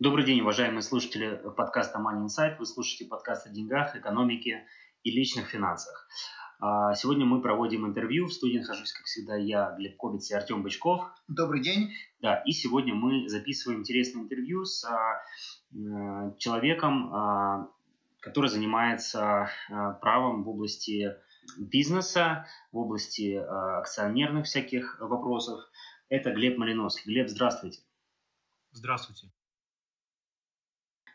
Добрый день, уважаемые слушатели подкаста Money Insight. Вы слушаете подкаст о деньгах, экономике и личных финансах. А, сегодня мы проводим интервью. В студии нахожусь, как всегда, я, Глеб Кобец и Артем Бычков. Добрый день. Да, и сегодня мы записываем интересное интервью с а, человеком, а, который занимается правом в области бизнеса, в области акционерных всяких вопросов. Это Глеб Малиновский. Глеб, здравствуйте. Здравствуйте.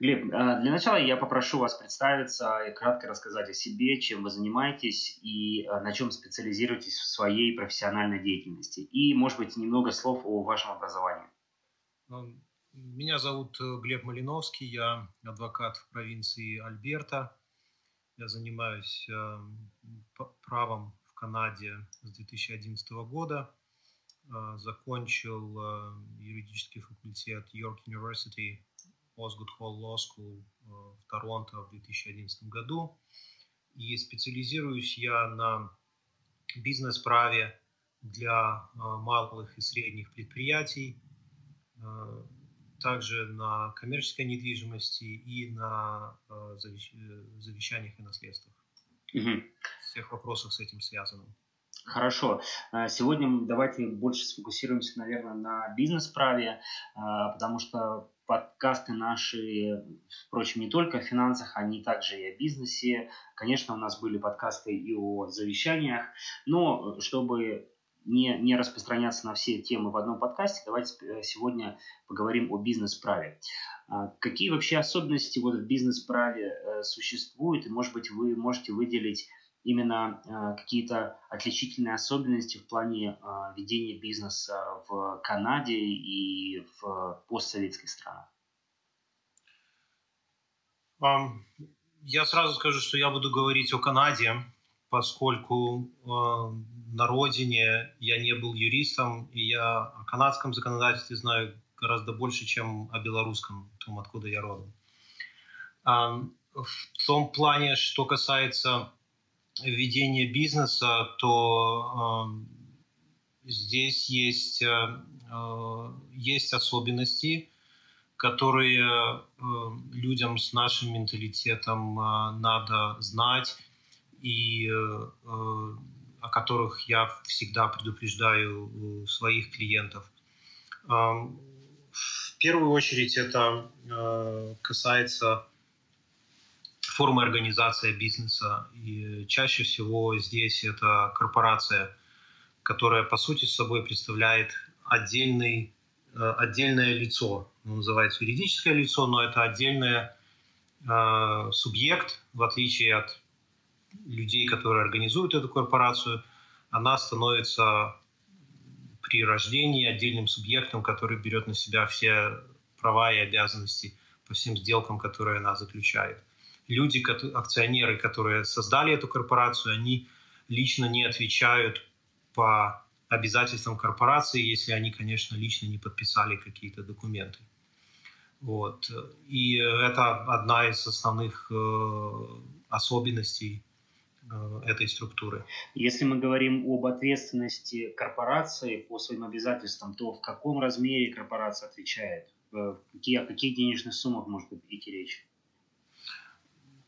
Глеб, а, для начала я попрошу вас представиться и кратко рассказать о себе, чем вы занимаетесь и а, на чем специализируетесь в своей профессиональной деятельности. И, может быть, немного слов о вашем образовании. Ну, меня зовут э, Глеб Малиновский, я адвокат в провинции Альберта. Я занимаюсь э, правом в Канаде с 2011 года. Э, закончил юридический факультет York University Osgood Hall Law School э, в Торонто в 2011 году. И специализируюсь я на бизнес-праве для э, малых и средних предприятий, э, также на коммерческой недвижимости и на завещаниях и наследствах. Угу. Всех вопросов с этим связанных. Хорошо. Сегодня давайте больше сфокусируемся, наверное, на бизнес-праве, потому что подкасты наши, впрочем, не только о финансах, они также и о бизнесе. Конечно, у нас были подкасты и о завещаниях, но чтобы не, не распространяться на все темы в одном подкасте, давайте сегодня поговорим о бизнес-праве. А какие вообще особенности вот в бизнес-праве э, существуют, и, может быть, вы можете выделить именно э, какие-то отличительные особенности в плане э, ведения бизнеса в Канаде и в постсоветских странах? Я сразу скажу, что я буду говорить о Канаде, поскольку э, на родине я не был юристом, и я о канадском законодательстве знаю гораздо больше, чем о белорусском, том, откуда я родом. В том плане, что касается ведения бизнеса, то э, здесь есть, э, э, есть особенности, которые э, людям с нашим менталитетом э, надо знать и э, о которых я всегда предупреждаю своих клиентов. В первую очередь это касается формы организации бизнеса. И чаще всего здесь это корпорация, которая по сути собой представляет отдельный, э, отдельное лицо. Ну, называется юридическое лицо, но это отдельный э, субъект, в отличие от людей, которые организуют эту корпорацию, она становится при рождении отдельным субъектом, который берет на себя все права и обязанности по всем сделкам, которые она заключает люди, акционеры, которые создали эту корпорацию, они лично не отвечают по обязательствам корпорации, если они, конечно, лично не подписали какие-то документы. Вот. И это одна из основных э, особенностей э, этой структуры. Если мы говорим об ответственности корпорации по своим обязательствам, то в каком размере корпорация отвечает? Э, о каких денежных суммах может идти речь?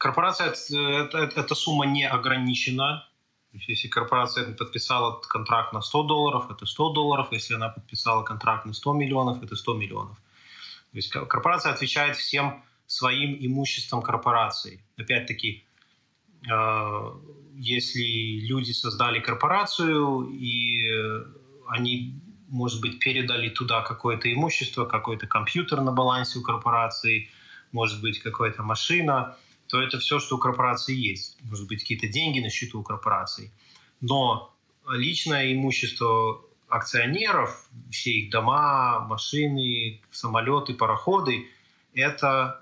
Корпорация, это, это, эта сумма не ограничена. Если корпорация подписала контракт на 100 долларов, это 100 долларов. Если она подписала контракт на 100 миллионов, это 100 миллионов. То есть корпорация отвечает всем своим имуществом корпорации. Опять-таки, э, если люди создали корпорацию и они, может быть, передали туда какое-то имущество, какой-то компьютер на балансе у корпорации, может быть, какая-то машина, то это все, что у корпорации есть. Может быть, какие-то деньги на счету у корпорации. Но личное имущество акционеров, все их дома, машины, самолеты, пароходы, это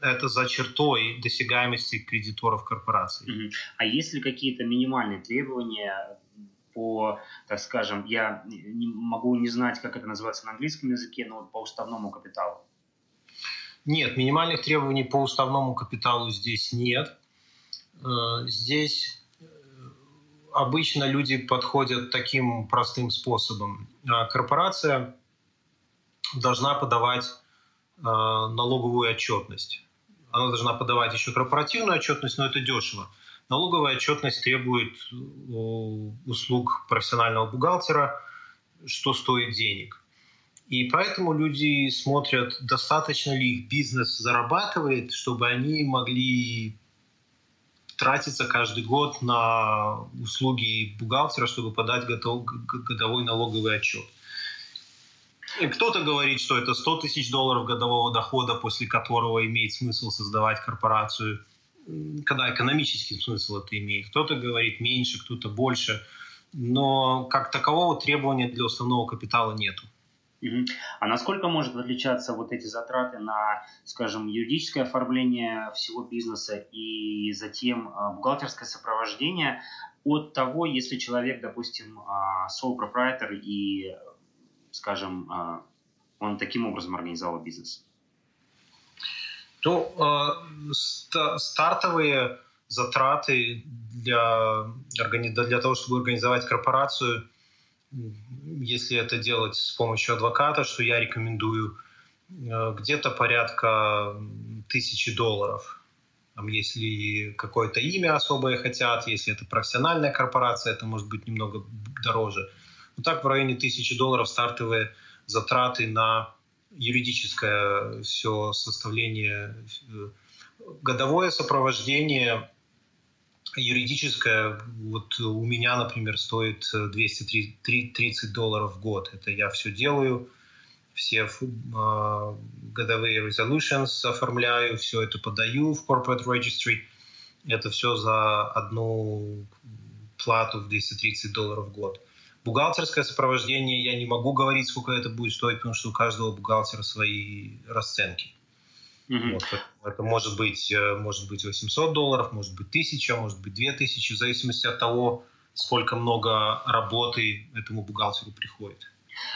это за чертой досягаемости кредиторов корпорации. А есть ли какие-то минимальные требования по, так скажем, я не могу не знать, как это называется на английском языке, но вот по уставному капиталу? Нет, минимальных требований по уставному капиталу здесь нет. Э, здесь э, обычно люди подходят таким простым способом. Э, корпорация должна подавать налоговую отчетность. Она должна подавать еще корпоративную отчетность, но это дешево. Налоговая отчетность требует услуг профессионального бухгалтера, что стоит денег. И поэтому люди смотрят, достаточно ли их бизнес зарабатывает, чтобы они могли тратиться каждый год на услуги бухгалтера, чтобы подать готов, годовой налоговый отчет. Кто-то говорит, что это 100 тысяч долларов годового дохода, после которого имеет смысл создавать корпорацию, когда экономический смысл это имеет. Кто-то говорит меньше, кто-то больше. Но как такового требования для уставного капитала нету. А насколько может отличаться вот эти затраты на, скажем, юридическое оформление всего бизнеса и затем а, бухгалтерское сопровождение от того, если человек, допустим, а, sole proprietor и, скажем, а, он таким образом организовал бизнес? То э, стартовые затраты для, для того, чтобы организовать корпорацию – если это делать с помощью адвоката, что я рекомендую, э, где-то порядка тысячи долларов. Если какое-то имя особое хотят, если это профессиональная корпорация, это может быть немного дороже. Но так в районе тысячи долларов стартовые затраты на юридическое все составление, э, годовое сопровождение юридическая, вот у меня, например, стоит 230 долларов в год. Это я все делаю, все э, годовые resolutions оформляю, все это подаю в corporate registry. Это все за одну плату в 230 долларов в год. Бухгалтерское сопровождение я не могу говорить, сколько это будет стоить, потому что у каждого бухгалтера свои расценки. Mm-hmm. Вот, это может быть, э, может быть 800 долларов, может быть 1000, может быть 2000, в зависимости от того, сколько много работы этому бухгалтеру приходит.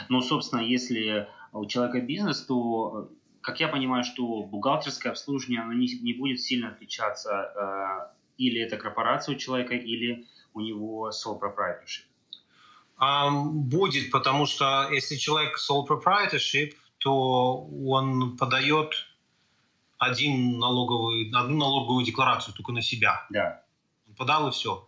Ну, собственно, если у человека бизнес, то, как я понимаю, что бухгалтерское обслуживание оно не, не будет сильно отличаться, э, или это корпорация у человека, или у него sole proprietorship. Um, будет, потому что если человек sole proprietorship, то он подает один налоговый, одну налоговую декларацию только на себя. Да. подал и все.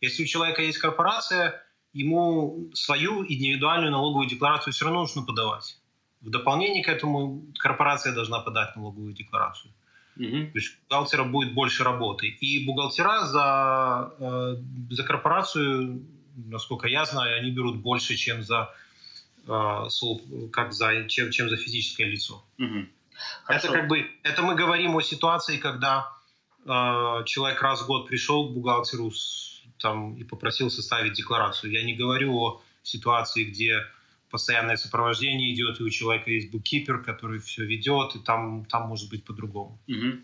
Если у человека есть корпорация, ему свою индивидуальную налоговую декларацию все равно нужно подавать. В дополнение к этому корпорация должна подать налоговую декларацию. Угу. То есть у бухгалтера будет больше работы. И бухгалтера за, э, за корпорацию, насколько я знаю, они берут больше, чем за, э, как за, чем, чем за физическое лицо. Угу. Это как бы, это мы говорим о ситуации, когда э, человек раз в год пришел к бухгалтеру с, там, и попросил составить декларацию. Я не говорю о ситуации, где постоянное сопровождение идет, и у человека есть буккипер, который все ведет, и там, там может быть по-другому. Угу.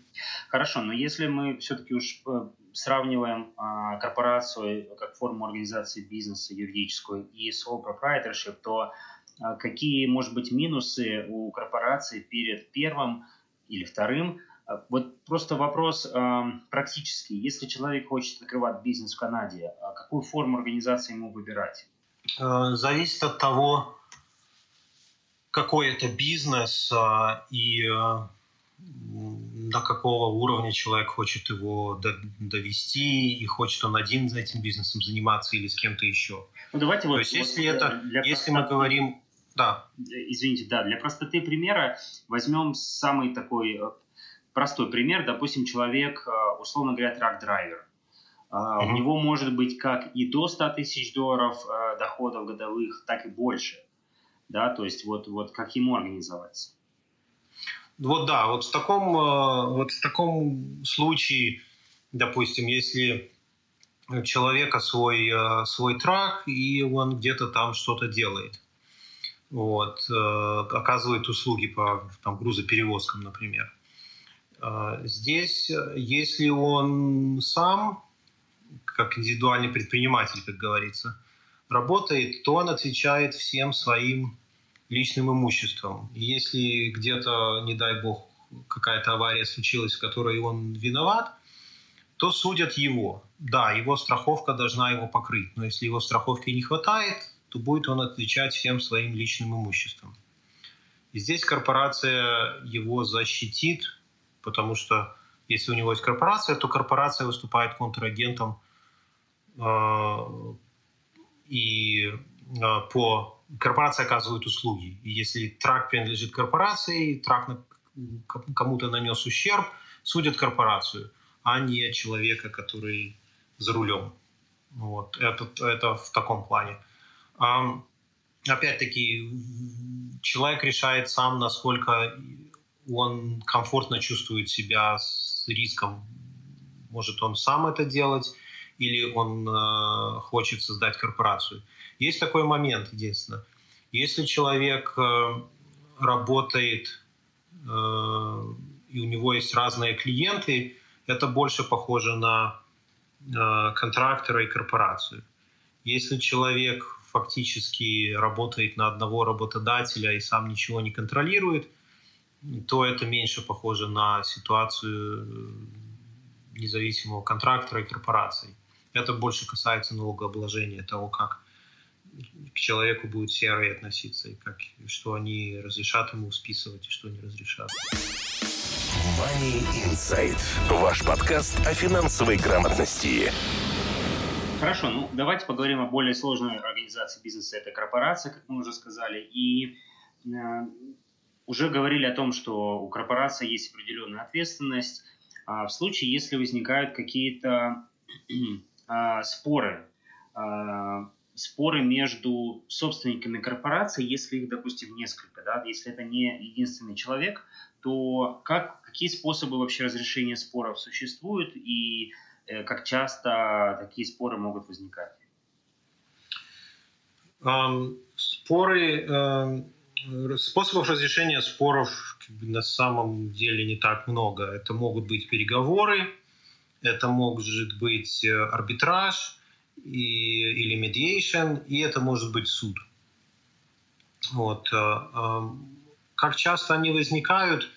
Хорошо, но если мы все-таки уж э, сравниваем а, корпорацию как форму организации бизнеса юридическую и sole proprietorship, то какие, может быть, минусы у корпорации перед первым или вторым. А вот просто вопрос э, практический. Если человек хочет открывать бизнес в Канаде, какую форму организации ему выбирать? Э, зависит от того, какой это бизнес и до какого уровня человек хочет его довести, и хочет он один за этим бизнесом заниматься или с кем-то еще. Ну, давайте вот, То есть, вот если, это, если мы говорим да. Извините, да, для простоты примера возьмем самый такой э, простой пример. Допустим, человек, э, условно говоря, трак-драйвер. Uh-huh. У него может быть как и до 100 тысяч долларов э, доходов годовых, так и больше. Да, то есть вот, вот как ему организоваться. Вот да, вот в таком, вот в таком случае, допустим, если у человека свой, свой трак, и он где-то там что-то делает вот, э, оказывает услуги по там, грузоперевозкам, например. А, здесь, если он сам, как индивидуальный предприниматель, как говорится, работает, то он отвечает всем своим личным имуществом. И если где-то, не дай бог, какая-то авария случилась, в которой он виноват, то судят его. Да, его страховка должна его покрыть, но если его страховки не хватает, то будет он отвечать всем своим личным имуществом. И здесь корпорация его защитит, потому что если у него есть корпорация, то корпорация выступает контрагентом э, и э, по корпорация оказывает услуги. И если трак принадлежит корпорации, трак кому-то нанес ущерб, судят корпорацию, а не человека, который за рулем. Вот. Это, это в таком плане. Опять-таки, человек решает сам, насколько он комфортно чувствует себя с риском. Может он сам это делать, или он э, хочет создать корпорацию. Есть такой момент, единственное. Если человек э, работает, э, и у него есть разные клиенты, это больше похоже на контрактора и корпорацию. Если человек фактически работает на одного работодателя и сам ничего не контролирует, то это меньше похоже на ситуацию независимого контрактора и корпорации. Это больше касается налогообложения, того, как к человеку будут серые относиться, и как, что они разрешат ему списывать, и что не разрешат. Money Insight. Ваш подкаст о финансовой грамотности. Хорошо, ну давайте поговорим о более сложной организации бизнеса. Это корпорация, как мы уже сказали. И э, уже говорили о том, что у корпорации есть определенная ответственность. А в случае, если возникают какие-то э, споры, э, споры между собственниками корпорации, если их, допустим, несколько, да, если это не единственный человек, то как, какие способы вообще разрешения споров существуют и э, как часто такие споры могут возникать? Споры, uh, способов разрешения споров на самом деле не так много. Это могут быть переговоры, это может быть э, арбитраж, и, или mediation, и это может быть суд. Вот. Э, как часто они возникают?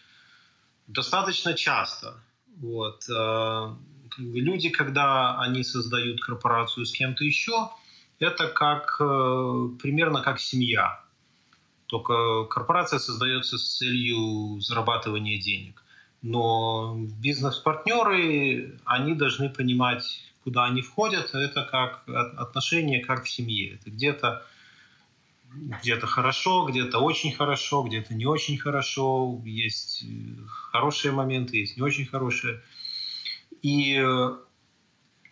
Достаточно часто. Вот. Э, люди, когда они создают корпорацию с кем-то еще, это как примерно как семья. Только корпорация создается с целью зарабатывания денег. Но бизнес-партнеры, они должны понимать куда они входят, это как отношения как в семье. Это где-то где-то хорошо, где-то очень хорошо, где-то не очень хорошо. Есть э, хорошие моменты, есть не очень хорошие. И э,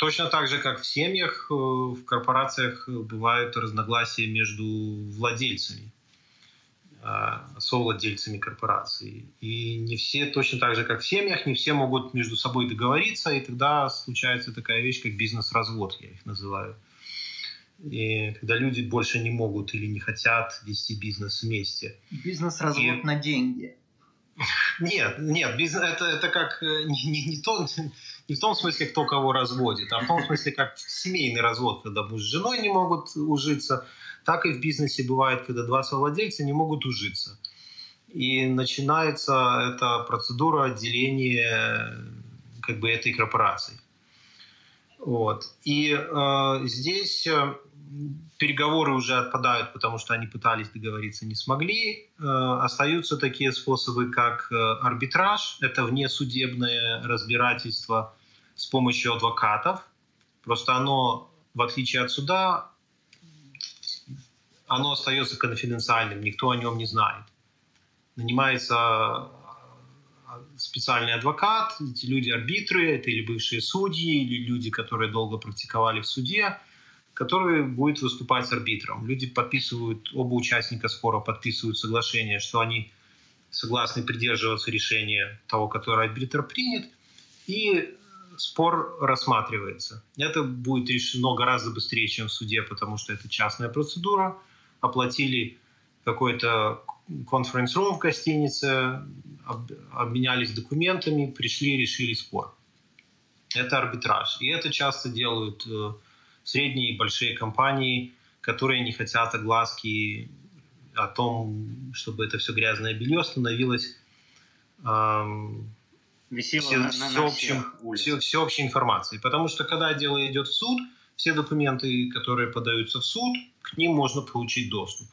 точно так же, как в семьях, э, в корпорациях бывают разногласия между владельцами. А, совладельцами корпорации. И не все, точно так же, как в семьях, не все могут между собой договориться, и тогда случается такая вещь, как бизнес-развод, я их называю. И когда люди больше не могут или не хотят вести бизнес вместе. Бизнес-развод и... на деньги. Нет, нет, бизнес, это, это как э, не, не, не, то, не в том смысле, кто кого разводит, а в том смысле, как семейный развод, когда муж с женой не могут ужиться, так и в бизнесе бывает, когда два совладельца не могут ужиться. И начинается эта процедура отделения как бы этой корпорации. Вот. И э, здесь э, переговоры уже отпадают, потому что они пытались договориться, не смогли. Э, остаются такие способы, как э, арбитраж. Это внесудебное разбирательство с помощью адвокатов. Просто оно, в отличие от суда, оно остается конфиденциальным, никто о нем не знает. Нанимается а, специальный адвокат, эти люди арбитры, это или бывшие судьи, или люди, которые долго практиковали в суде, который будет выступать арбитром. Люди подписывают, оба участника спора подписывают соглашение, что они согласны придерживаться решения того, которое арбитр принят, и спор рассматривается. Это будет решено гораздо быстрее, чем в суде, потому что это частная процедура – оплатили какой-то конференц-рум в гостинице, обменялись документами, пришли, решили спор. Это арбитраж. И это часто делают э, средние и большие компании, которые не хотят огласки о том, чтобы это все грязное белье становилось эм, Висело все, на, на всеобщим, все, всеобщей информацией. Потому что когда дело идет в суд, все документы, которые подаются в суд, к ним можно получить доступ.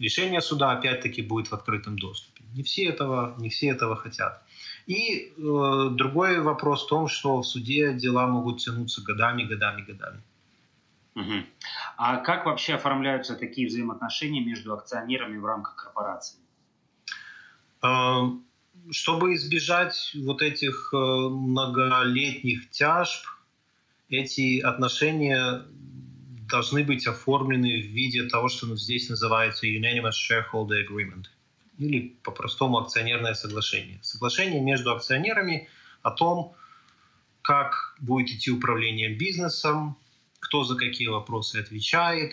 Решение суда опять-таки будет в открытом доступе. Не все этого, не все этого хотят. И э, другой вопрос в том, что в суде дела могут тянуться годами, годами, годами. Угу. А как вообще оформляются такие взаимоотношения между акционерами в рамках корпорации? Э, чтобы избежать вот этих э, многолетних тяжб, эти отношения должны быть оформлены в виде того, что здесь называется Unanimous Shareholder Agreement, или по-простому акционерное соглашение. Соглашение между акционерами о том, как будет идти управление бизнесом, кто за какие вопросы отвечает,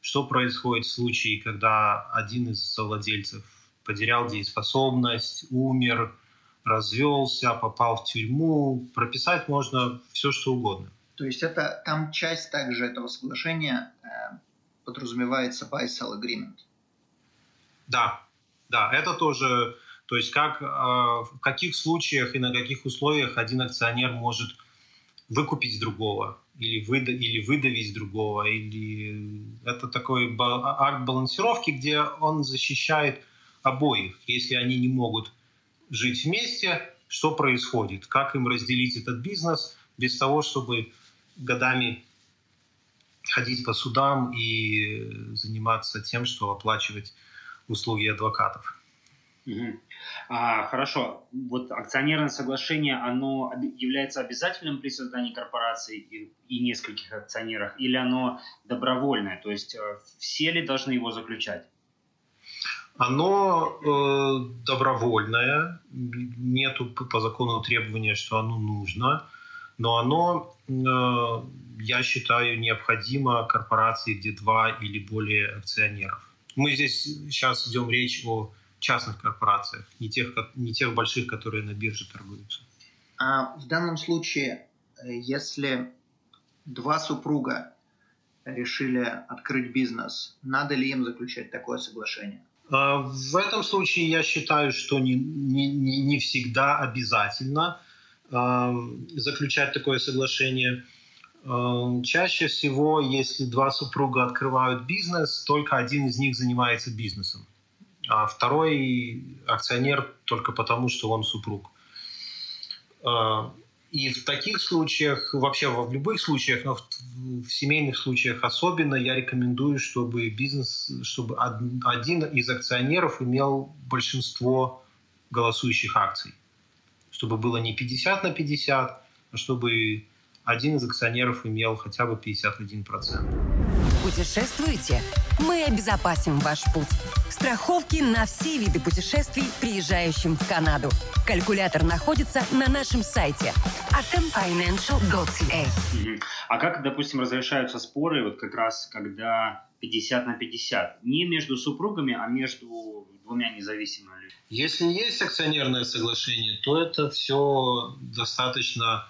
что происходит в случае, когда один из совладельцев потерял дееспособность, умер, развелся, попал в тюрьму. Прописать можно все, что угодно. То есть это там часть также этого соглашения э, подразумевается buy-sell agreement. Да, да, это тоже, то есть как, э, в каких случаях и на каких условиях один акционер может выкупить другого или, выда, или выдавить другого, или это такой акт балансировки, где он защищает обоих, если они не могут жить вместе, что происходит, как им разделить этот бизнес без того, чтобы годами ходить по судам и заниматься тем, что оплачивать услуги адвокатов. А, хорошо. Вот акционерное соглашение, оно является обязательным при создании корпорации и, и нескольких акционерах, или оно добровольное? То есть э, все ли должны его заключать? Оно э, добровольное, нету по закону требования, что оно нужно но оно, э, я считаю, необходимо корпорации, где два или более акционеров. Мы здесь сейчас идем речь о частных корпорациях, не тех, не тех больших, которые на бирже торгуются. А в данном случае, э, если два супруга решили открыть бизнес, надо ли им заключать такое соглашение? А, в этом случае я считаю, что не, не, не всегда обязательно заключать такое соглашение. Чаще всего, если два супруга открывают бизнес, только один из них занимается бизнесом, а второй акционер только потому, что он супруг. И в таких случаях, вообще в любых случаях, но в, в семейных случаях особенно, я рекомендую, чтобы бизнес, чтобы один из акционеров имел большинство голосующих акций чтобы было не 50 на 50, а чтобы один из акционеров имел хотя бы 51%. Путешествуете? Мы обезопасим ваш путь. Страховки на все виды путешествий, приезжающим в Канаду. Калькулятор находится на нашем сайте atomfinancial.ca. А как, допустим, разрешаются споры, вот как раз когда 50 на 50? Не между супругами, а между двумя независимыми людьми? Если есть акционерное соглашение, то это все достаточно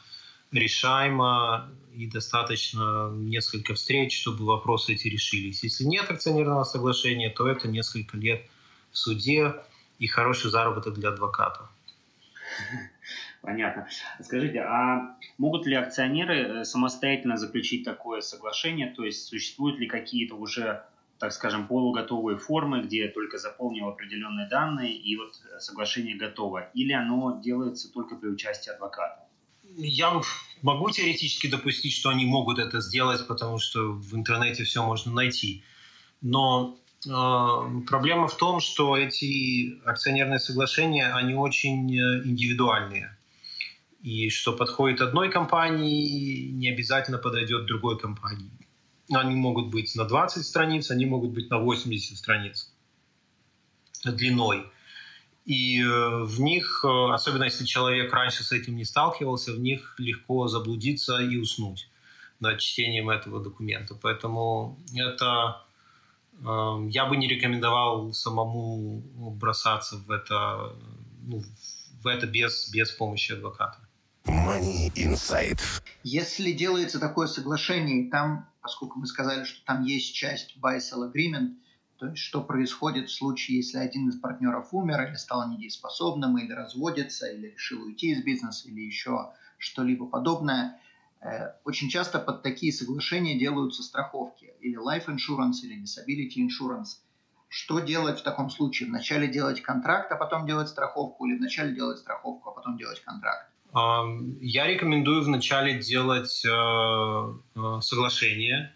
решаемо и достаточно несколько встреч, чтобы вопросы эти решились. Если нет акционерного соглашения, то это несколько лет в суде и хороший заработок для адвоката. Понятно. Скажите, а могут ли акционеры э, самостоятельно заключить такое соглашение? То есть существуют ли какие-то уже так скажем, полуготовые формы, где только заполнил определенные данные, и вот соглашение готово? Или оно делается только при участии адвоката? Я могу теоретически допустить, что они могут это сделать, потому что в интернете все можно найти. Но э, проблема в том, что эти акционерные соглашения, они очень э, индивидуальные. И что подходит одной компании, не обязательно подойдет другой компании. Они могут быть на 20 страниц, они могут быть на 80 страниц длиной. И э, в них, э, особенно если человек раньше с этим не сталкивался, в них легко заблудиться и уснуть над чтением этого документа. Поэтому это Эм, я бы не рекомендовал самому бросаться в это, ну, в это без, без помощи адвоката. Money Insight. Если делается такое соглашение, там, поскольку мы сказали, что там есть часть buy-sell agreement, то есть что происходит в случае, если один из партнеров умер или стал недееспособным, или разводится, или решил уйти из бизнеса, или еще что-либо подобное. Э, очень часто под такие соглашения делаются страховки, или life insurance, или disability insurance. Что делать в таком случае? Вначале делать контракт, а потом делать страховку, или вначале делать страховку, а потом делать контракт? Я рекомендую вначале делать э, э, соглашение.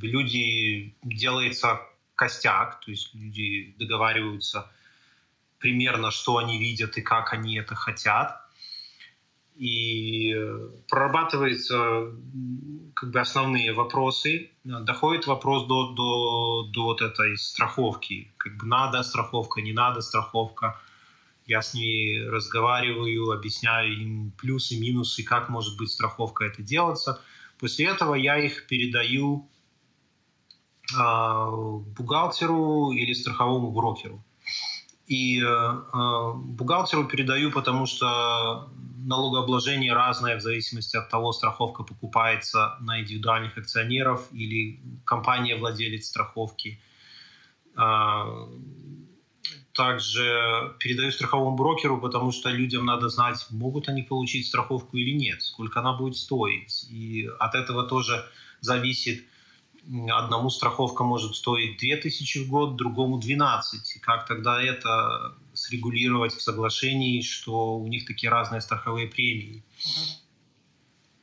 Люди делается костяк, то есть люди договариваются примерно, что они видят и как они это хотят. И прорабатываются как бы основные вопросы. Доходит вопрос до, до, до вот этой страховки. Как бы надо страховка, не надо страховка я с ними разговариваю, объясняю им плюсы, минусы, как может быть страховка это делаться. После этого я их передаю бухгалтеру или страховому брокеру. И э, бухгалтеру передаю, потому что налогообложение разное в зависимости от того, страховка покупается на индивидуальных акционеров или компания владелец страховки также передаю страховому брокеру, потому что людям надо знать, могут они получить страховку или нет, сколько она будет стоить. И от этого тоже зависит, одному страховка может стоить 2000 в год, другому 12. И как тогда это срегулировать в соглашении, что у них такие разные страховые премии.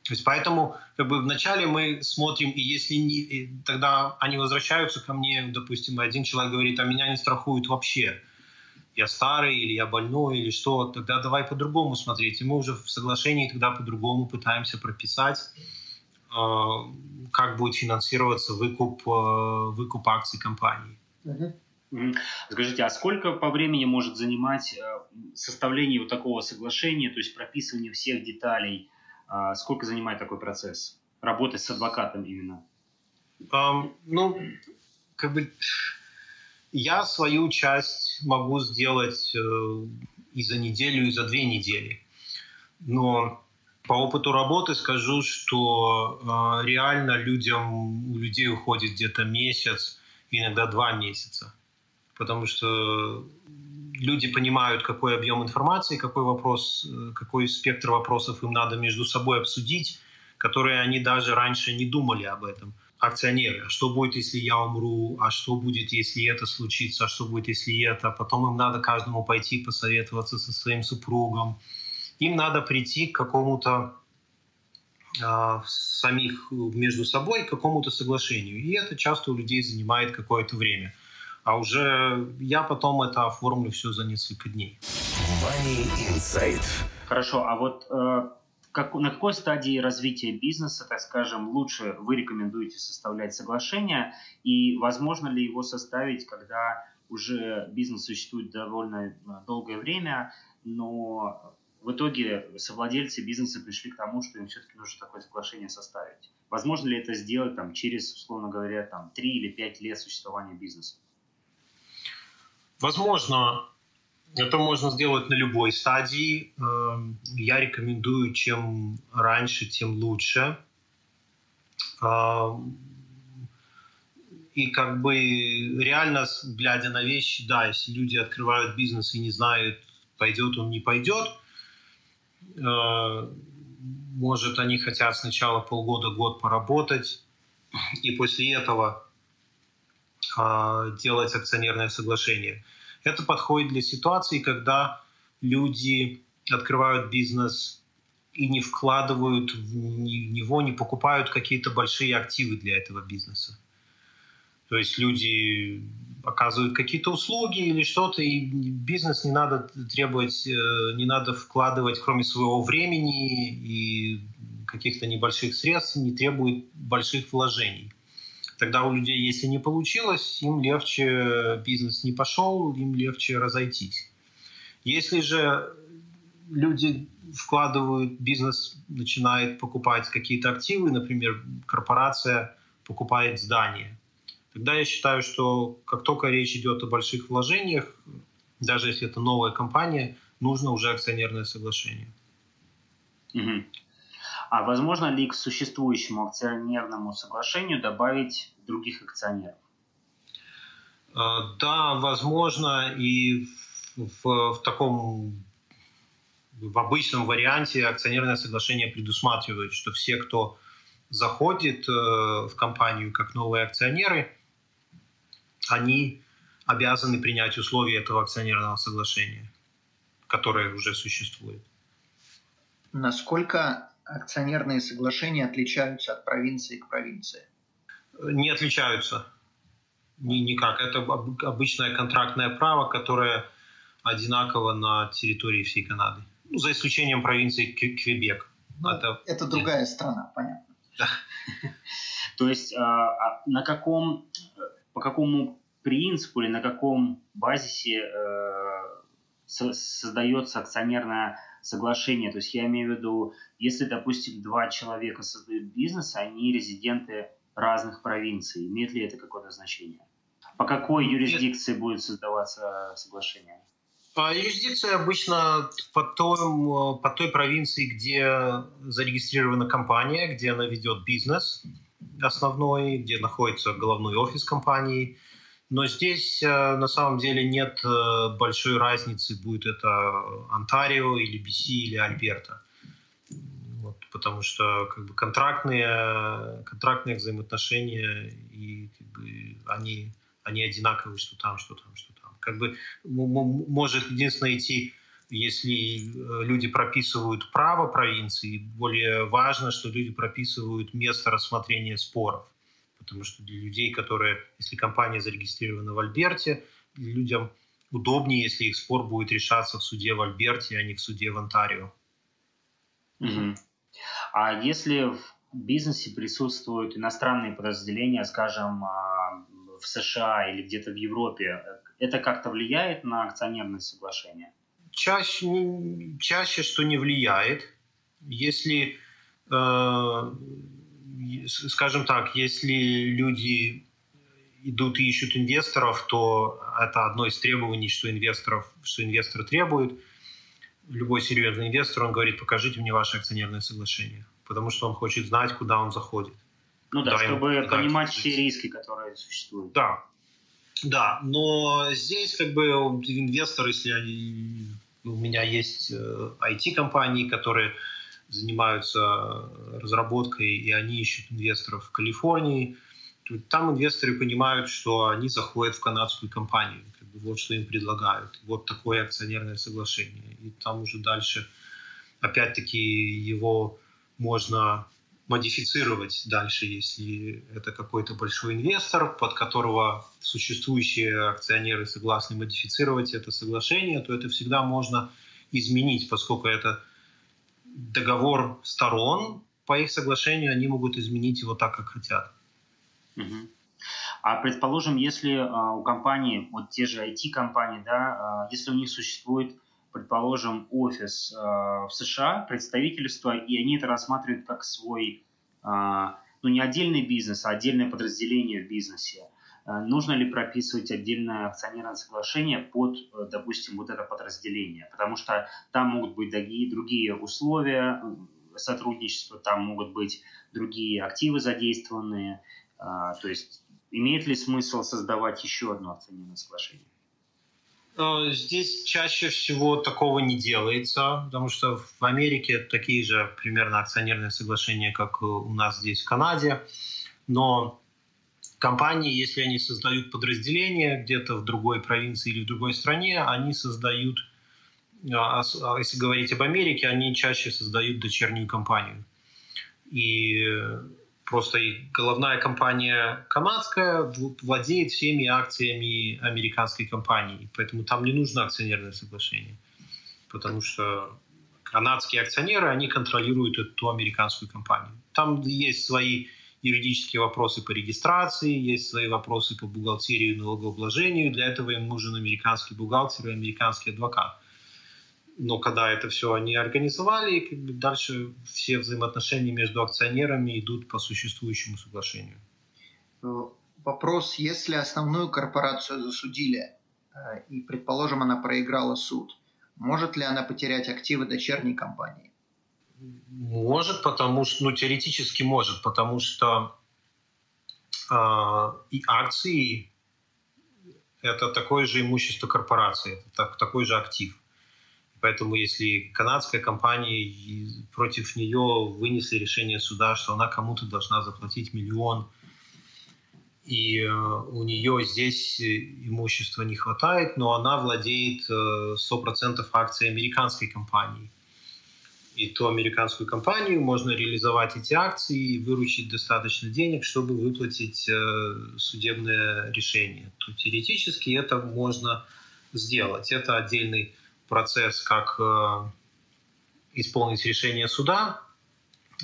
То есть поэтому как бы вначале мы смотрим, и если не, и тогда они возвращаются ко мне, допустим, один человек говорит, а меня не страхуют вообще я старый или я больной или что, тогда давай по-другому смотреть. И мы уже в соглашении тогда по-другому пытаемся прописать, как будет финансироваться выкуп, а, выкуп акций компании. Скажите, а сколько по времени может занимать э, составление вот такого соглашения, то есть прописывание всех деталей? А, сколько занимает такой процесс? Работать с адвокатом именно? Um, ну, как бы я свою часть могу сделать э, и за неделю, и за две недели. Но по опыту работы скажу, что э, реально людям, у людей уходит где-то месяц, иногда два месяца. Потому что люди понимают, какой объем информации, какой вопрос, э, какой спектр вопросов им надо между собой обсудить, которые они даже раньше не думали об этом акционеры, а что будет, если я умру, а что будет, если это случится, а что будет, если это. Потом им надо каждому пойти посоветоваться со своим супругом. Им надо прийти к какому-то э, самих между собой, к какому-то соглашению. И это часто у людей занимает какое-то время. А уже я потом это оформлю все за несколько дней. Money Insight. Хорошо, а вот э, как, на какой стадии развития бизнеса, так скажем, лучше вы рекомендуете составлять соглашение и возможно ли его составить, когда уже бизнес существует довольно э, долгое время, но в итоге совладельцы бизнеса пришли к тому, что им все-таки нужно такое соглашение составить. Возможно ли это сделать там, через, условно говоря, там, 3 или 5 лет существования бизнеса? Возможно, это можно сделать на любой стадии. Эм, я рекомендую, чем раньше, тем лучше. Эм, и как бы реально, глядя на вещи, да, если люди открывают бизнес и не знают, пойдет он, не пойдет, может, они хотят сначала полгода-год поработать, и после этого э, делать акционерное соглашение – это подходит для ситуации, когда люди открывают бизнес и не вкладывают в него, не покупают какие-то большие активы для этого бизнеса. То есть люди оказывают какие-то услуги или что-то, и бизнес не надо требовать, э, не надо вкладывать, кроме своего времени и каких-то небольших средств, не требует больших вложений. Тогда у людей, если не получилось, им легче бизнес не пошел, им легче разойтись. Если же люди вкладывают, бизнес начинает покупать какие-то активы, например, корпорация покупает здание. Тогда я считаю, что как только речь идет о больших вложениях, даже если это новая компания, нужно уже акционерное соглашение. Угу. А возможно ли к существующему акционерному соглашению добавить других акционеров? А, да, возможно, и в, в таком в обычном варианте акционерное соглашение предусматривает, что все, кто заходит э, в компанию как новые акционеры, они обязаны принять условия этого акционерного соглашения, которое уже существует. Насколько акционерные соглашения отличаются от провинции к провинции? Не отличаются. Никак. Это обычное контрактное право, которое одинаково на территории всей Канады. Ну, за исключением провинции Квебек. Ну, это... это другая страна, понятно. Да. То есть а, а на каком, по какому принципу или на каком базисе э, создается акционерное соглашение? То есть я имею в виду, если, допустим, два человека создают бизнес, они резиденты разных провинций, имеет ли это какое-то значение? По какой юрисдикции Нет. будет создаваться соглашение? Юрисдикция обычно по, том, по той провинции, где зарегистрирована компания, где она ведет бизнес основной, где находится головной офис компании. Но здесь э, на самом деле нет э, большой разницы, будет это Онтарио или BC или Альберта. Вот, потому что как бы, контрактные, контрактные взаимоотношения, и как бы, они, они одинаковые, что там, что там, что там. Как бы может единственное идти если э, люди прописывают право провинции, более важно, что люди прописывают место рассмотрения споров. Потому что для людей, которые, если компания зарегистрирована в Альберте, людям удобнее, если их спор будет решаться в суде в Альберте, а не в суде в Онтарио. Угу. А если в бизнесе присутствуют иностранные подразделения, скажем, а, в США или где-то в Европе, это как-то влияет на акционерное соглашение? Чаще, чаще что не влияет. Если э, скажем так, если люди идут и ищут инвесторов, то это одно из требований, что, инвесторов, что инвестор требует. Любой серьезный инвестор, он говорит, покажите мне ваше акционерное соглашение, потому что он хочет знать, куда он заходит. Ну да, чтобы ему, понимать все риски, которые существуют. Да, да, но здесь как бы инвестор, если они, у меня есть IT-компании, э, которые занимаются разработкой, и они ищут инвесторов в Калифорнии, там инвесторы понимают, что они заходят в канадскую компанию. Как бы вот что им предлагают. Вот такое акционерное соглашение. И там уже дальше, опять-таки, его можно модифицировать дальше, если это какой-то большой инвестор, под которого существующие акционеры согласны модифицировать это соглашение, то это всегда можно изменить, поскольку это договор сторон, по их соглашению они могут изменить его так, как хотят. А предположим, если а, у компании, вот те же IT-компании, да, а, если у них существует, предположим, офис а, в США, представительство, и они это рассматривают как свой, а, ну не отдельный бизнес, а отдельное подразделение в бизнесе, а, нужно ли прописывать отдельное акционерное соглашение под, э, допустим, вот это подразделение, потому что там могут быть другие, другие условия сотрудничества, там могут быть другие активы задействованные, то есть имеет ли смысл создавать еще одно акционерное соглашение? Э, здесь чаще всего такого не делается, потому что в Америке такие же примерно акционерные соглашения, как у нас здесь в Канаде, но компании, если они создают подразделение где-то в другой провинции или в другой стране, они создают, а, а если говорить об Америке, они чаще создают дочернюю компанию. И просто головная компания канадская владеет всеми акциями американской компании, поэтому там не нужно акционерное соглашение, потому что канадские акционеры, они контролируют эту американскую компанию. Там есть свои юридические вопросы по регистрации, есть свои вопросы по бухгалтерии и налогообложению. Для этого им нужен американский бухгалтер и американский адвокат. Но когда это все они организовали, как бы дальше все взаимоотношения между акционерами идут по существующему соглашению. Э, Вопрос, если основную корпорацию засудили, э, и, предположим, она проиграла суд, может ли она потерять активы дочерней компании? Может, потому что, ну, теоретически может, потому что э, и акции это такое же имущество корпорации, это так, такой же актив. Поэтому если канадская компания против нее вынесли решение суда, что она кому-то должна заплатить миллион, и э, у нее здесь имущества не хватает, но она владеет 100% э, акций американской компании. И ту американскую компанию можно реализовать эти акции и выручить достаточно денег, чтобы выплатить э, судебное решение. То теоретически это можно сделать. Это отдельный процесс, как э, исполнить решение суда,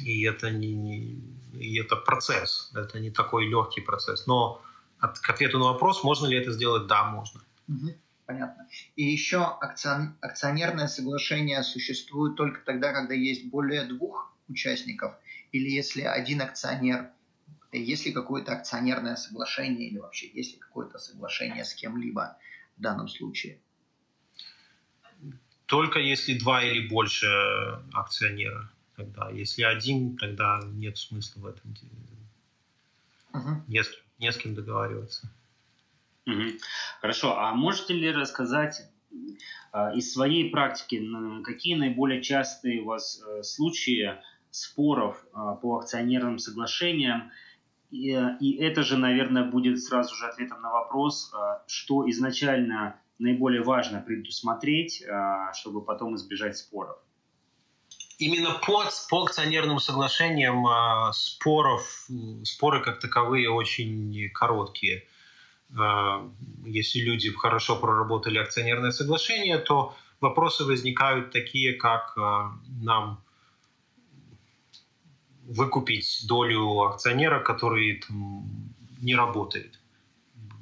и это не, не и это процесс, это не такой легкий процесс. Но от, к ответу на вопрос, можно ли это сделать, да, можно. Угу, понятно. И еще акцион, акционерное соглашение существует только тогда, когда есть более двух участников, или если один акционер, есть ли какое-то акционерное соглашение, или вообще есть ли какое-то соглашение с кем-либо в данном случае? Только если два или больше акционера. Тогда, если один, тогда нет смысла в этом. Угу. Не, с, не с кем договариваться. Угу. Хорошо. А можете ли рассказать а, из своей практики, какие наиболее частые у вас а, случаи споров а, по акционерным соглашениям? И, и это же, наверное, будет сразу же ответом на вопрос, а, что изначально наиболее важно предусмотреть, а, чтобы потом избежать споров? Именно по, по акционерным соглашениям а, споров, споры как таковые очень короткие. А, если люди хорошо проработали акционерное соглашение, то вопросы возникают такие, как нам выкупить долю акционера, который там, не работает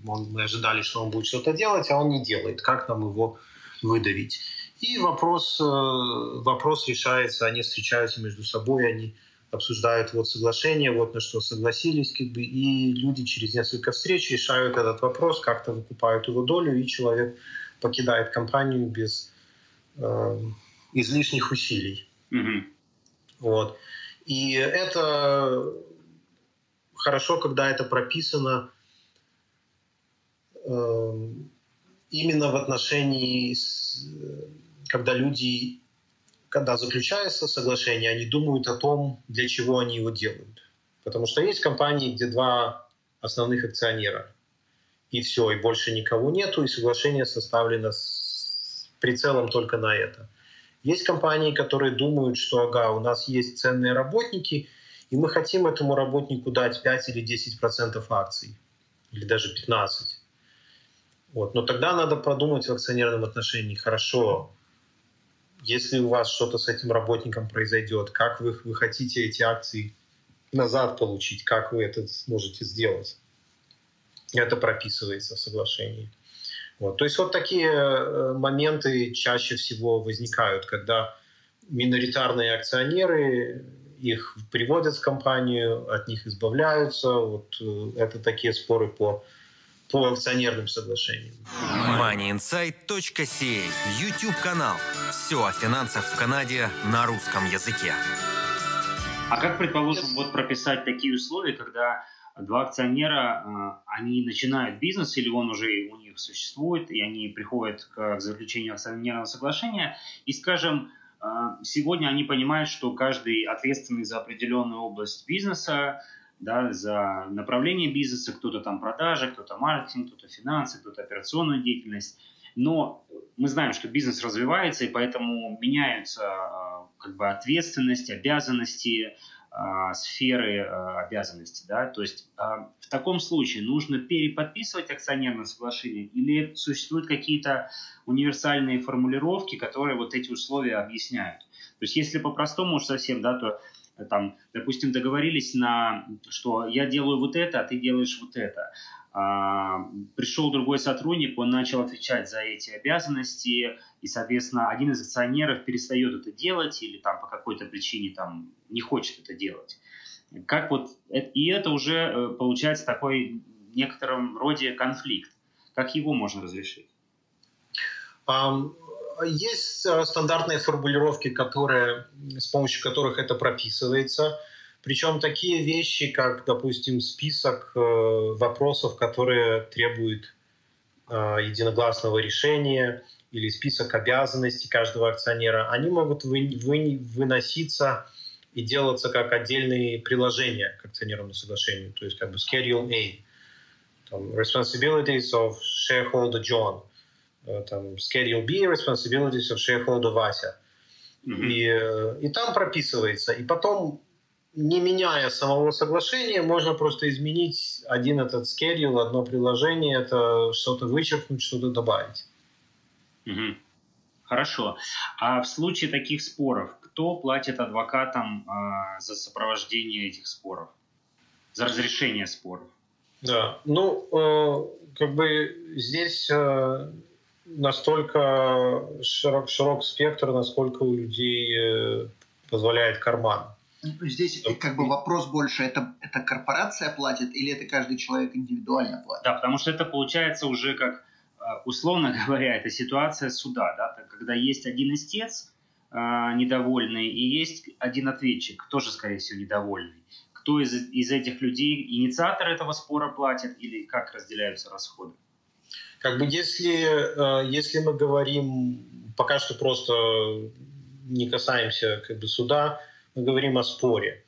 он, мы ожидали, что он будет что-то делать, а он не делает. Как нам его выдавить? И вопрос, э, вопрос решается, они встречаются между собой, они обсуждают вот соглашение, вот на что согласились, как бы, и люди через несколько встреч решают этот вопрос, как-то выкупают его долю, и человек покидает компанию без э, излишних усилий. Mm-hmm. Вот. И это хорошо, когда это прописано именно в отношении, когда люди, когда заключается соглашение, они думают о том, для чего они его делают. Потому что есть компании, где два основных акционера, и все, и больше никого нету, и соглашение составлено с прицелом только на это. Есть компании, которые думают, что ага, у нас есть ценные работники, и мы хотим этому работнику дать 5 или 10 процентов акций, или даже 15. Вот. Но тогда надо продумать в акционерном отношении, хорошо, если у вас что-то с этим работником произойдет, как вы, вы хотите эти акции назад получить, как вы это сможете сделать. Это прописывается в соглашении. Вот. То есть вот такие э, моменты чаще всего возникают, когда миноритарные акционеры их приводят в компанию, от них избавляются. Вот э, это такие споры по по акционерным соглашениям. moneyinsight.ca YouTube-канал. Все о финансах в Канаде на русском языке. А как, предположим, вот прописать такие условия, когда два акционера, э, они начинают бизнес, или он уже у них существует, и они приходят к заключению акционерного соглашения, и, скажем, э, сегодня они понимают, что каждый ответственный за определенную область бизнеса, да, за направление бизнеса, кто-то там продажи, кто-то маркетинг, кто-то финансы, кто-то операционную деятельность. Но мы знаем, что бизнес развивается, и поэтому меняются а, как бы ответственности, обязанности, а, сферы а, обязанностей. Да? То есть в таком случае нужно переподписывать акционерное соглашение или существуют какие-то универсальные формулировки, которые вот эти условия объясняют. То есть если по-простому уж совсем, да, то там, допустим, договорились на, что я делаю вот это, а ты делаешь вот это. А, пришел другой сотрудник, он начал отвечать за эти обязанности, и, соответственно, один из акционеров перестает это делать или там по какой-то причине там не хочет это делать. Как вот, и это уже э, получается такой некотором роде конфликт. Как его можно разрешить? Есть э, стандартные формулировки, которые, с помощью которых это прописывается. Причем такие вещи, как, допустим, список э, вопросов, которые требуют э, единогласного решения, или список обязанностей каждого акционера, они могут вы, вы, выноситься и делаться как отдельные приложения к акционерному соглашению, то есть как бы Schedule A, там, Responsibilities of Shareholder John, там, Schedule B, Responsibilities of Shareholder Вася. Mm-hmm. И, э, и там прописывается. И потом, не меняя самого соглашения, можно просто изменить один этот schedule, одно приложение, это что-то вычеркнуть, что-то добавить. Угу. Хорошо. А в случае таких споров, кто платит адвокатам э, за сопровождение этих споров? За разрешение споров? Да, ну, э, как бы здесь э, настолько широк, широк спектр, насколько у людей э, позволяет карман. Здесь как бы вопрос больше, это, это корпорация платит или это каждый человек индивидуально платит? Да, потому что это получается уже как а, условно говоря, это ситуация суда, да, когда есть один истец э, недовольный и есть один ответчик, тоже, скорее всего, недовольный. Кто из, из этих людей инициатор этого спора платит или как разделяются расходы? Как бы если, если мы говорим, пока что просто не касаемся как бы суда, мы говорим о споре.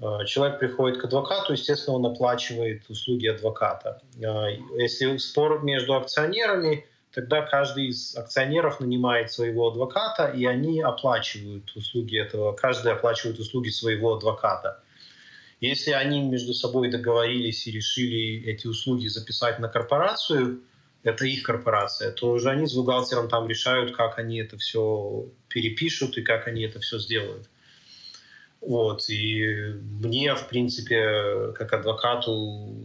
Э, человек приходит к адвокату, естественно, он оплачивает услуги адвоката. Э, если спор между акционерами, тогда каждый из акционеров нанимает своего адвоката, и они оплачивают услуги этого, каждый оплачивает услуги своего адвоката. Если они между собой договорились и решили эти услуги записать на корпорацию, это их корпорация, то уже они с бухгалтером там решают, как они это все перепишут и как они это все сделают. Вот, и мне, в принципе, как адвокату,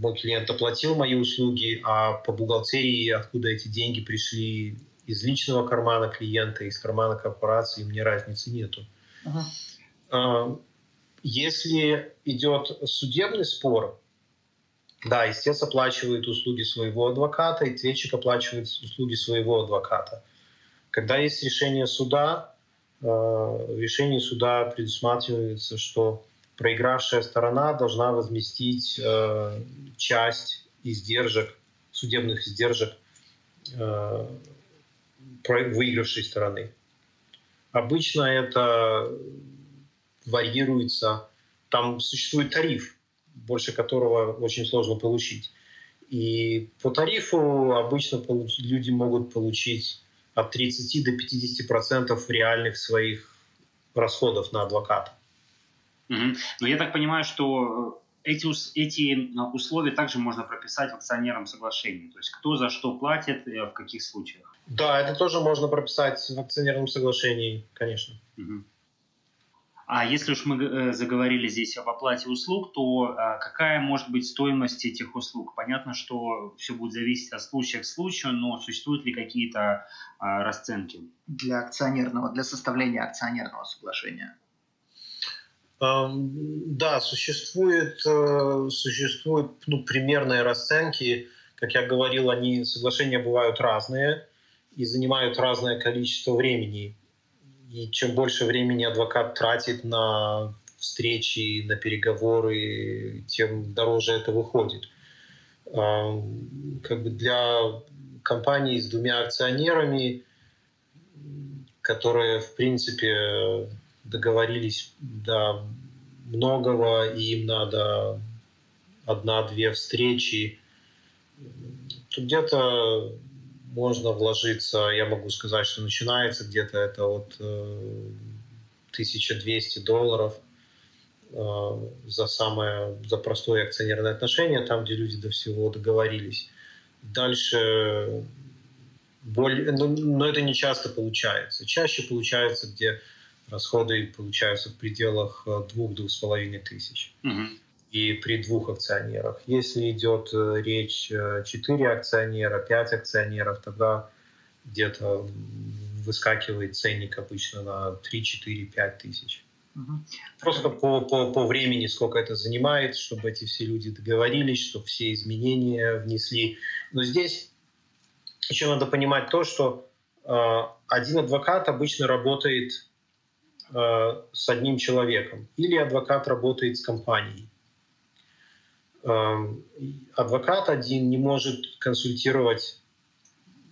мой клиент оплатил мои услуги, а по бухгалтерии, откуда эти деньги пришли, из личного кармана клиента, из кармана корпорации, мне разницы нету. Uh-huh. Если идет судебный спор, да, истец оплачивает услуги своего адвоката, и ответчик оплачивает услуги своего адвоката. Когда есть решение суда, Э, в решении суда предусматривается, что проигравшая сторона должна возместить э, часть издержек, судебных издержек э, выигравшей стороны. Обычно это варьируется, там существует тариф, больше которого очень сложно получить. И по тарифу обычно люди могут получить от 30 до 50 процентов реальных своих расходов на адвоката. Угу. Но я так понимаю, что э, эти, эти э, условия также можно прописать в акционерном соглашении. То есть кто за что платит, э, в каких случаях. Да, это тоже можно прописать в акционерном соглашении, конечно. Угу. А если уж мы э, заговорили здесь об оплате услуг, то а, какая может быть стоимость этих услуг? Понятно, что все будет зависеть от случая к случаю, но существуют ли какие-то а, расценки? Для акционерного, для составления акционерного соглашения. Да, существует, э, существуют ну, примерные расценки. Как я говорил, они соглашения бывают разные и занимают разное количество времени. И чем больше времени адвокат тратит на встречи, на переговоры, тем дороже это выходит. Как бы для компании с двумя акционерами, которые, в принципе, договорились до многого, и им надо одна-две встречи, то где-то можно вложиться, я могу сказать, что начинается где-то это от 1200 э, долларов э, за самое, за простое акционерное отношение, там, где люди до всего договорились. Дальше более, но, ну, но это не часто получается. Чаще получается, где расходы получаются в пределах э, двух-двух с половиной тысяч. Угу и при двух акционерах. Если идет э, речь 4 э, акционера, 5 акционеров, тогда где-то выскакивает ценник обычно на 3, 4, 5 тысяч. Просто по, по, по времени, сколько это занимает, чтобы эти все люди договорились, чтобы все изменения внесли. Но здесь еще надо понимать то, что э, один адвокат обычно работает э, с одним человеком, или адвокат работает с компанией. Э, адвокат один не может консультировать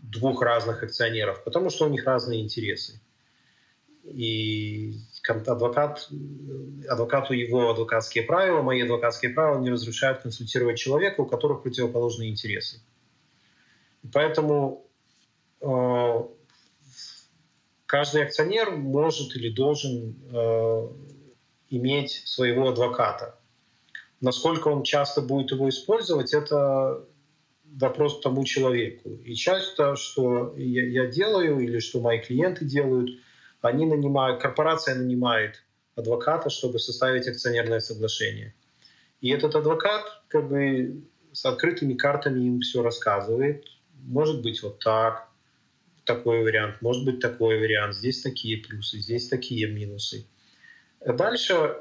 двух разных акционеров, потому что у них разные интересы. И адвокат, адвокату его адвокатские правила, мои адвокатские правила не разрешают консультировать человека, у которого противоположные интересы. Поэтому э, каждый акционер может или должен э, иметь своего адвоката. Насколько он часто будет его использовать, это вопрос тому человеку. И часто, что я, я делаю или что мои клиенты делают, они нанимают, корпорация нанимает адвоката, чтобы составить акционерное соглашение. И этот адвокат как бы с открытыми картами им все рассказывает. Может быть вот так, такой вариант, может быть такой вариант, здесь такие плюсы, здесь такие минусы. Дальше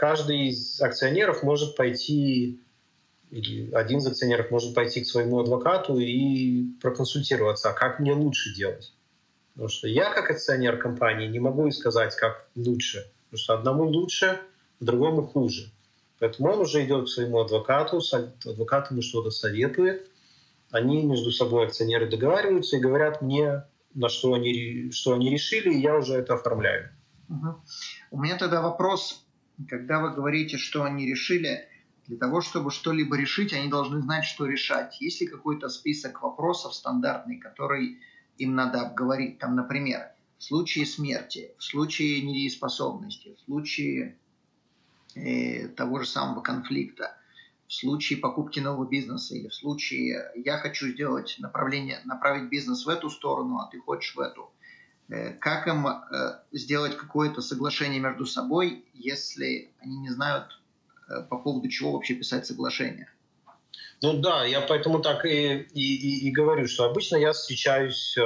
каждый из акционеров может пойти или один из акционеров может пойти к своему адвокату и проконсультироваться, а как мне лучше делать. Потому что я, как акционер компании, не могу сказать, как лучше. Потому что одному лучше, другому хуже. Поэтому он уже идет к своему адвокату, адвокат ему что-то советует. Они между собой, акционеры, договариваются и говорят мне, на что они, что они решили, и я уже это оформляю. Угу. У меня тогда вопрос, когда вы говорите, что они решили, для того, чтобы что-либо решить, они должны знать, что решать. Есть ли какой-то список вопросов стандартный, который им надо обговорить? Там, например, в случае смерти, в случае недееспособности, в случае э, того же самого конфликта, в случае покупки нового бизнеса или в случае я хочу сделать направление, направить бизнес в эту сторону, а ты хочешь в эту. Э, как им э, сделать какое-то соглашение между собой, если они не знают, Э, по поводу чего вообще писать соглашение. Ну да, я поэтому так и, и, и говорю, что обычно я встречаюсь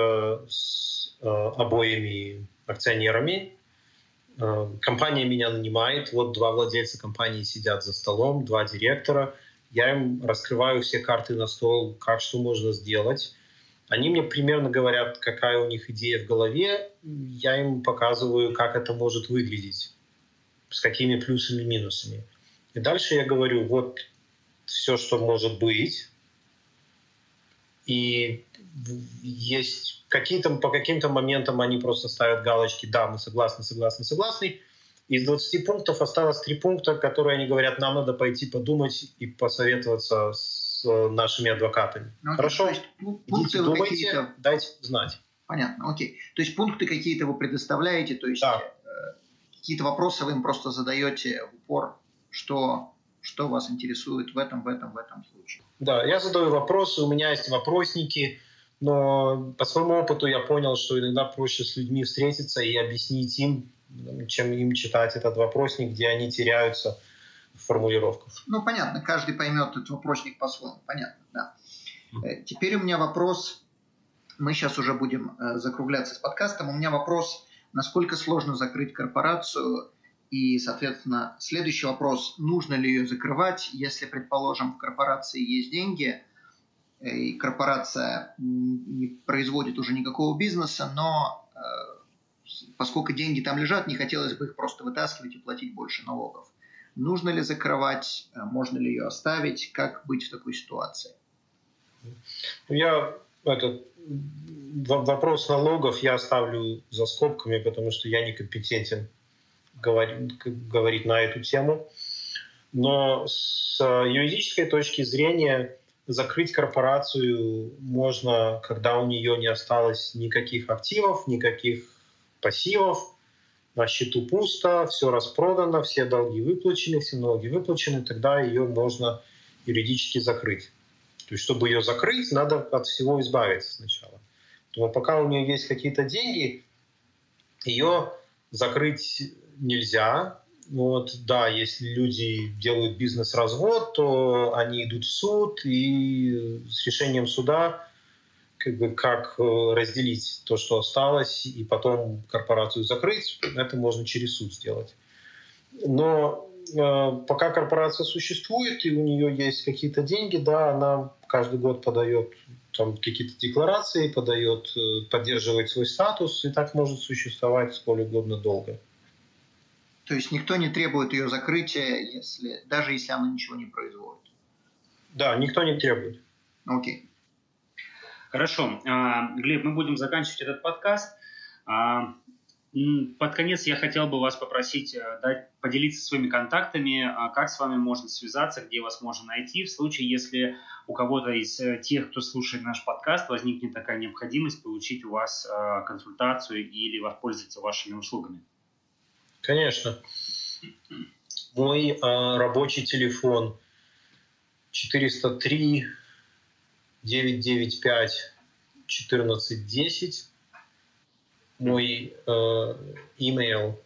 с обоими акционерами. Компания меня нанимает, вот два владельца компании сидят за столом, два директора. Я им раскрываю все карты на стол, как что можно сделать. Они мне примерно говорят, какая у них идея в голове. Я им показываю, как это может выглядеть, с какими плюсами и минусами. И дальше я говорю, вот все, что может быть. И есть какие-то, по каким-то моментам они просто ставят галочки, да, мы согласны, согласны, согласны. Из 20 пунктов осталось 3 пункта, которые они говорят, нам надо пойти подумать и посоветоваться с нашими адвокатами. Ну, Хорошо, есть, идите, думайте, дайте знать. Понятно, окей. То есть пункты какие-то вы предоставляете, то есть да. э, какие-то вопросы вы им просто задаете в упор что, что вас интересует в этом, в этом, в этом случае. Да, я задаю вопросы, у меня есть вопросники, но по своему опыту я понял, что иногда проще с людьми встретиться и объяснить им, чем им читать этот вопросник, где они теряются формулировках. Ну, понятно, каждый поймет этот вопросник по-своему, понятно, да. Mm. Теперь у меня вопрос, мы сейчас уже будем э, закругляться с подкастом, у меня вопрос, насколько сложно закрыть корпорацию и, соответственно, следующий вопрос, нужно ли ее закрывать, если, предположим, в корпорации есть деньги, э, и корпорация не производит уже никакого бизнеса, но э, поскольку деньги там лежат, не хотелось бы их просто вытаскивать и платить больше налогов. Нужно ли закрывать, э, можно ли ее оставить, как быть в такой ситуации? Я этот вопрос налогов я оставлю за скобками, потому что я некомпетентен говорить, говорить на эту тему. Но с юридической точки зрения закрыть корпорацию можно, когда у нее не осталось никаких активов, никаких пассивов, на счету пусто, все распродано, все долги выплачены, все налоги выплачены, тогда ее можно юридически закрыть. То есть, чтобы ее закрыть, надо от всего избавиться сначала. Но пока у нее есть какие-то деньги, ее закрыть нельзя. Вот, да, если люди делают бизнес-развод, то они идут в суд, и с решением суда как бы как э, разделить то, что осталось, и потом корпорацию закрыть, это можно через суд сделать. Но э, пока корпорация существует и у нее есть какие-то деньги, да, она каждый год подает там какие-то декларации, подает, э, поддерживает свой статус и так может существовать сколь угодно долго. То есть никто не требует ее закрытия, если, даже если она ничего не производит? Да, никто не требует. Окей. Хорошо. А, Глеб, мы будем заканчивать этот подкаст. А, под конец я хотел бы вас попросить э, дать, поделиться своими контактами, а как с вами можно связаться, где вас можно найти в случае, если у кого-то из э, тех, кто слушает наш подкаст, возникнет такая необходимость получить у вас консультацию или воспользоваться вашими услугами. Конечно. Мой э, рабочий телефон 403 995 1410 мой email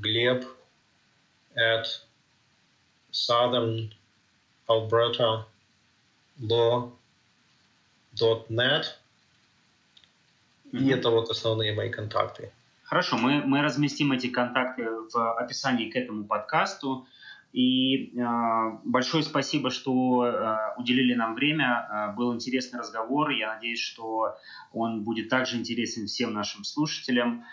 gleb at southern alberta law.net mm-hmm. и это вот основные мои контакты. Хорошо, мы, мы разместим эти контакты в описании к этому подкасту. И э, большое спасибо, что э, уделили нам время. Э, был интересный разговор. Я надеюсь, что он будет также интересен всем нашим слушателям.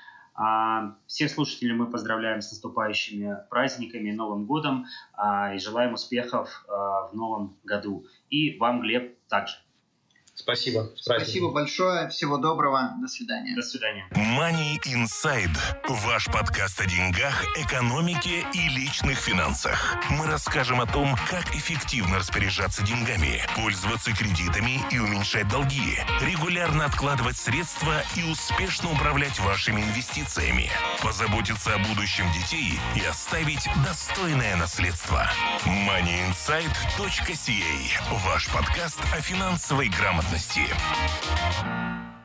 А, всех слушателей мы поздравляем с наступающими праздниками, Новым годом а, и желаем успехов а, в новом году. И вам, Глеб, также. Спасибо. Спасибо большое. Всего доброго. До свидания. До свидания. Money Inside. Ваш подкаст о деньгах, экономике и личных финансах. Мы расскажем о том, как эффективно распоряжаться деньгами, пользоваться кредитами и уменьшать долги, регулярно откладывать средства и успешно управлять вашими инвестициями, позаботиться о будущем детей и оставить достойное наследство. MoneyInside.ca. Ваш подкаст о финансовой грамотности безопасности.